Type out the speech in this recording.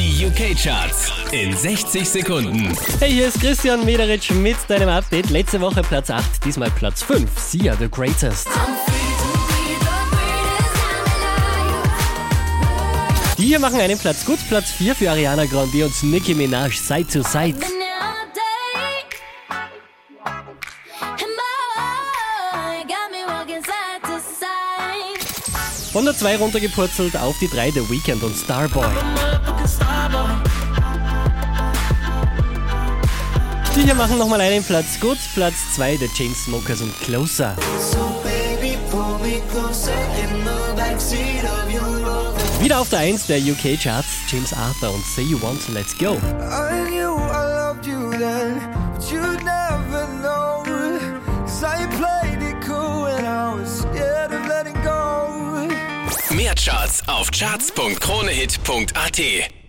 Die UK-Charts in 60 Sekunden. Hey, hier ist Christian Mederitsch mit deinem Update. Letzte Woche Platz 8, diesmal Platz 5. Sie are the greatest. Die hier machen einen Platz gut. Platz 4 für Ariana Grande und Nicki Minaj Side to Side. Von der 2 runtergepurzelt auf die 3 The Weekend und Starboy. Die hier machen nochmal einen Platz gut. Platz 2 der Chainsmokers und Closer. Wieder auf der 1 der UK Charts, James Arthur und Say You Want, Let's Go. I knew I loved you then, but you'd never know. Cause I played it cool and I was scared of letting go. Mehr Charts auf charts.kronehit.at